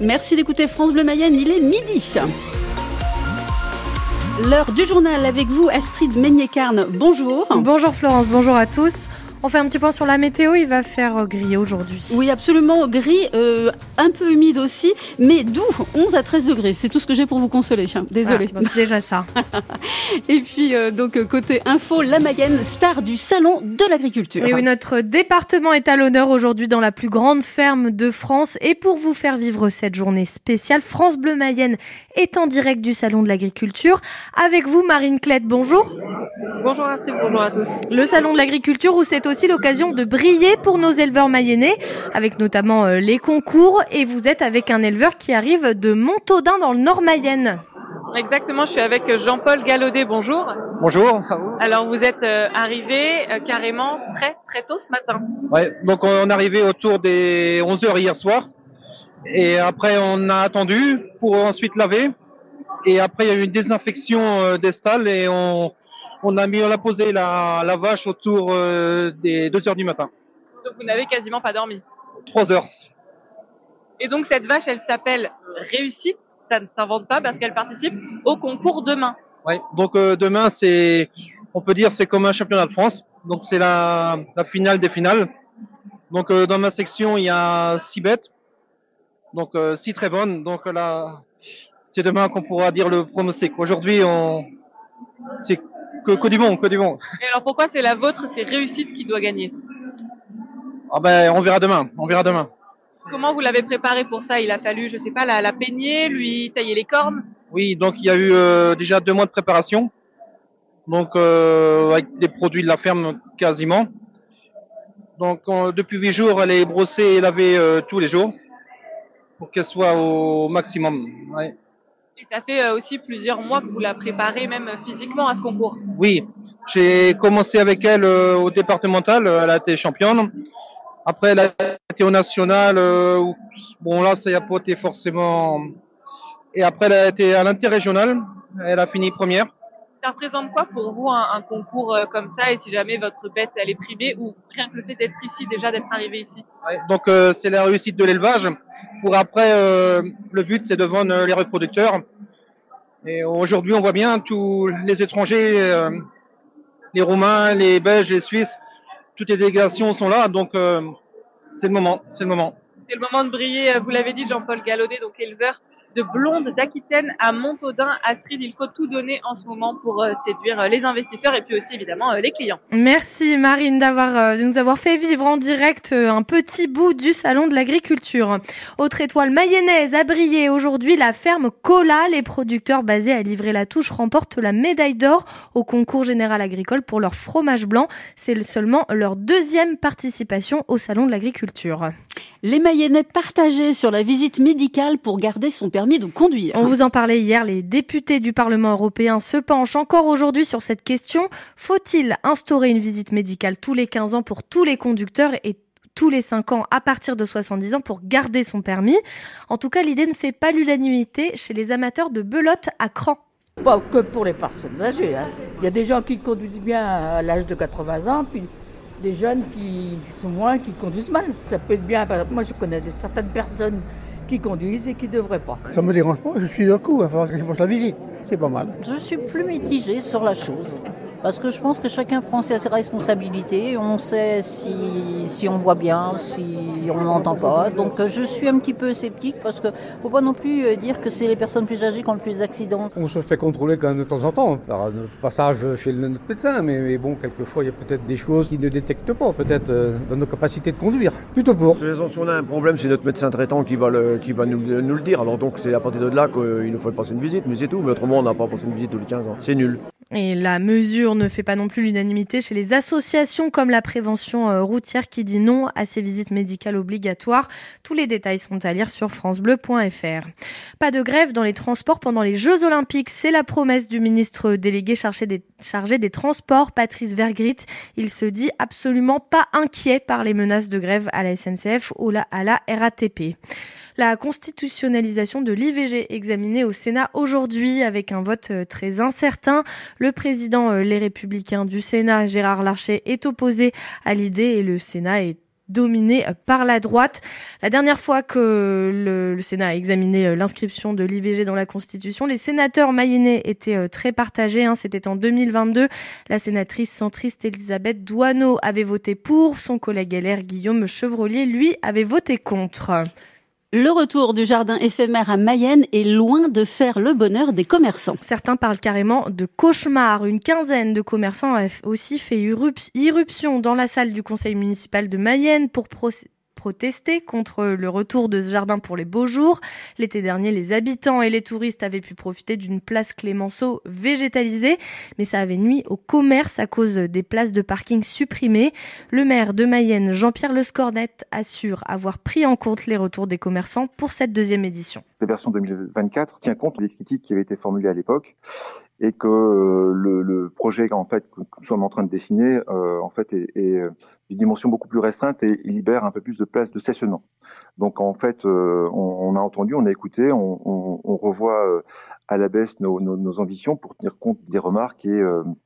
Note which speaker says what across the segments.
Speaker 1: Merci d'écouter France Bleu Mayenne, il est midi. L'heure du journal avec vous, Astrid Meignet-Carne. Bonjour.
Speaker 2: Bonjour Florence, bonjour à tous. On fait un petit point sur la météo, il va faire euh, gris aujourd'hui.
Speaker 1: Oui, absolument gris, euh, un peu humide aussi, mais doux, 11 à 13 degrés. C'est tout ce que j'ai pour vous consoler. Désolée.
Speaker 2: Ah, déjà ça.
Speaker 1: Et puis, euh, donc, côté info, la Mayenne, star du salon de l'agriculture.
Speaker 2: oui, notre département est à l'honneur aujourd'hui dans la plus grande ferme de France. Et pour vous faire vivre cette journée spéciale, France Bleu Mayenne est en direct du salon de l'agriculture. Avec vous, Marine Clette, bonjour.
Speaker 3: Bonjour Astrid, bonjour à tous.
Speaker 2: Le salon de l'agriculture où c'est aussi l'occasion de briller pour nos éleveurs mayennais, avec notamment euh, les concours. Et vous êtes avec un éleveur qui arrive de Montaudin dans le Nord Mayenne.
Speaker 3: Exactement, je suis avec Jean-Paul Galaudet, bonjour.
Speaker 4: Bonjour.
Speaker 3: Alors vous êtes euh, arrivé euh, carrément très très tôt ce matin.
Speaker 4: Ouais, donc on est arrivé autour des 11h hier soir. Et après on a attendu pour ensuite laver. Et après il y a eu une désinfection des stalles et on, on a mis, on a posé la, la vache autour euh, des 2 heures du matin.
Speaker 3: Donc vous n'avez quasiment pas dormi.
Speaker 4: 3 heures.
Speaker 3: Et donc cette vache, elle s'appelle Réussite. Ça ne s'invente pas parce qu'elle participe au concours demain.
Speaker 4: Oui. Donc euh, demain, c'est, on peut dire, c'est comme un championnat de France. Donc c'est la, la finale des finales. Donc euh, dans ma section, il y a 6 bêtes. Donc 6 très bonnes. Donc là, c'est demain qu'on pourra dire le pronostic. Aujourd'hui, on, c'est que, du bon, que du bon.
Speaker 3: Et alors pourquoi c'est la vôtre, c'est réussite qui doit gagner
Speaker 4: Ah ben on verra demain, on verra demain.
Speaker 3: Comment vous l'avez préparé pour ça? Il a fallu, je sais pas, la, la peigner, lui tailler les cornes?
Speaker 4: Oui, donc il y a eu euh, déjà deux mois de préparation, donc euh, avec des produits de la ferme quasiment. Donc depuis huit jours, elle est brossée et lavée euh, tous les jours pour qu'elle soit au maximum. Ouais.
Speaker 3: Et ça fait euh, aussi plusieurs mois que vous la préparez même physiquement à ce concours.
Speaker 4: Oui, j'ai commencé avec elle euh, au départemental, elle a été championne. Après, elle a été au national. Euh, bon, là, ça y a pas été forcément. Et après, elle a été à l'interrégional. Elle a fini première.
Speaker 3: Ça représente quoi pour vous un, concours comme ça Et si jamais votre bête elle est privée ou rien que le fait d'être ici, déjà d'être arrivé ici?
Speaker 4: Donc, c'est la réussite de l'élevage. Pour après, euh, le but, c'est de vendre les reproducteurs. Et aujourd'hui, on voit bien tous les étrangers, euh, les Roumains, les Belges, les Suisses, toutes les délégations sont là. Donc, euh, c'est le moment. C'est le moment.
Speaker 3: C'est le moment de briller. Vous l'avez dit, Jean-Paul Galaudet, donc éleveur de blonde d'Aquitaine à Montaudin. Astrid, il faut tout donner en ce moment pour euh, séduire euh, les investisseurs et puis aussi évidemment euh, les clients.
Speaker 2: Merci Marine d'avoir de nous avoir fait vivre en direct un petit bout du salon de l'agriculture. Autre étoile mayonnaise a brillé aujourd'hui, la ferme Cola. Les producteurs basés à Livrer-la-Touche remportent la médaille d'or au concours général agricole pour leur fromage blanc. C'est seulement leur deuxième participation au salon de l'agriculture.
Speaker 1: Les Mayennais partagés sur la visite médicale pour garder son permis de conduire.
Speaker 2: On vous en parlait hier, les députés du Parlement européen se penchent encore aujourd'hui sur cette question. Faut-il instaurer une visite médicale tous les 15 ans pour tous les conducteurs et tous les 5 ans à partir de 70 ans pour garder son permis? En tout cas, l'idée ne fait pas l'unanimité chez les amateurs de belote à cran.
Speaker 5: Pas que pour les personnes âgées. Hein. Il y a des gens qui conduisent bien à l'âge de 80 ans, puis des jeunes qui sont moins, qui conduisent mal. Ça peut être bien. Moi, je connais certaines personnes qui conduisent et qui ne devraient pas.
Speaker 6: Ça me dérange pas, je suis d'un coup, il va falloir que je fasse la visite. C'est pas mal.
Speaker 7: Je suis plus mitigée sur la chose. Parce que je pense que chacun prend ses responsabilités. On sait si, si on voit bien, si on n'entend pas. Donc euh, je suis un petit peu sceptique parce que faut pas non plus euh, dire que c'est les personnes plus âgées qui ont le plus d'accidents.
Speaker 8: On se fait contrôler quand même de temps en temps par notre passage chez notre médecin. Mais, bon, quelquefois il y a peut-être des choses qui ne détectent pas, peut-être euh, dans nos capacités de conduire. Plutôt pour.
Speaker 9: Si on a un problème, c'est notre médecin traitant qui va, le, qui va nous, nous le dire. Alors donc c'est à partir de là qu'il nous faut passer une visite, mais c'est tout. Mais autrement, on n'a pas passé une visite tous les 15 ans. C'est nul.
Speaker 2: Et la mesure ne fait pas non plus l'unanimité chez les associations comme la prévention euh, routière qui dit non à ces visites médicales obligatoires. Tous les détails sont à lire sur francebleu.fr. Pas de grève dans les transports pendant les Jeux Olympiques, c'est la promesse du ministre délégué chargé des, Transports, Patrice Vergrit. Il se dit absolument pas inquiet par les menaces de grève à la SNCF ou à la RATP la constitutionnalisation de l'IVG examinée au Sénat aujourd'hui avec un vote euh, très incertain. Le président euh, Les Républicains du Sénat, Gérard Larcher, est opposé à l'idée et le Sénat est dominé par la droite. La dernière fois que le, Sénat a examiné l'inscription de l'IVG dans la Constitution, les sénateurs mayennais étaient très partagés. Hein. C'était en 2022. La sénatrice centriste Elisabeth Douaneau avait voté pour. Son collègue LR Guillaume Chevrolier, lui, avait voté contre.
Speaker 1: Le retour du jardin éphémère à Mayenne est loin de faire le bonheur des commerçants.
Speaker 2: Certains parlent carrément de cauchemar. Une quinzaine de commerçants a aussi fait irruption dans la salle du conseil municipal de Mayenne pour protester contre le retour de ce jardin pour les beaux jours. L'été dernier, les habitants et les touristes avaient pu profiter d'une place Clémenceau végétalisée, mais ça avait nuit au commerce à cause des places de parking supprimées. Le maire de Mayenne, Jean-Pierre Lescornette, assure avoir pris en compte les retours des commerçants pour cette deuxième édition.
Speaker 10: La version 2024 tient compte des critiques qui avaient été formulées à l'époque et que euh, le, projet en fait que nous sommes en train de dessiner euh, en fait est, est euh, d'une dimension beaucoup plus restreinte et libère un peu plus de place de stationnement. Donc en fait, on, on, a entendu, on a écouté, on, revoit à la baisse nos, ambitions pour tenir compte des remarques et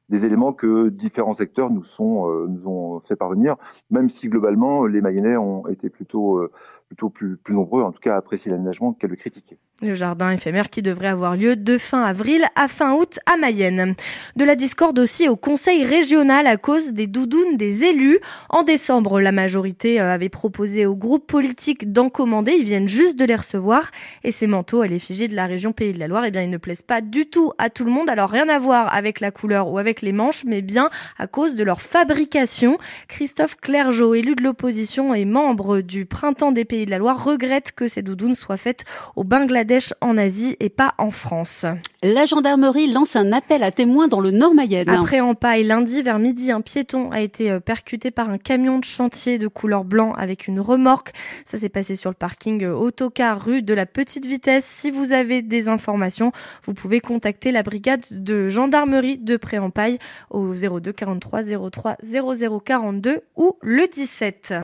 Speaker 10: des éléments que différents secteurs nous ont fait parvenir, même si globalement les Mayennais ont été plutôt plutôt plus, plus nombreux, en tout cas à apprécier l'aménagement qu'à le critiquer.
Speaker 2: Le jardin éphémère qui devrait avoir lieu de fin avril à fin août à Mayenne. De la discorde aussi au conseil régional à cause des doudounes des élus. En décembre, la majorité euh, avait proposé aux groupes politiques d'en commander. Ils viennent juste de les recevoir. Et ces manteaux à l'effigie de la région Pays de la Loire, eh bien, ils ne plaisent pas du tout à tout le monde. Alors, rien à voir avec la couleur ou avec les manches, mais bien à cause de leur fabrication. Christophe Clergeau, élu de l'opposition et membre du Printemps des Pays de la Loire regrette que ces doudounes soient faites au Bangladesh en Asie et pas en France.
Speaker 1: La gendarmerie lance un appel à témoins dans le Nord-Mayenne.
Speaker 2: Après en paille, lundi vers midi, un piéton a été euh, percuté par un camion de chantier de couleur blanc avec une remorque. Ça s'est passé sur le parking euh, autocar rue de la Petite Vitesse. Si vous avez des informations, vous pouvez contacter la brigade de gendarmerie de Pré-en-Paille au 02 43 03 00 42 ou le 17.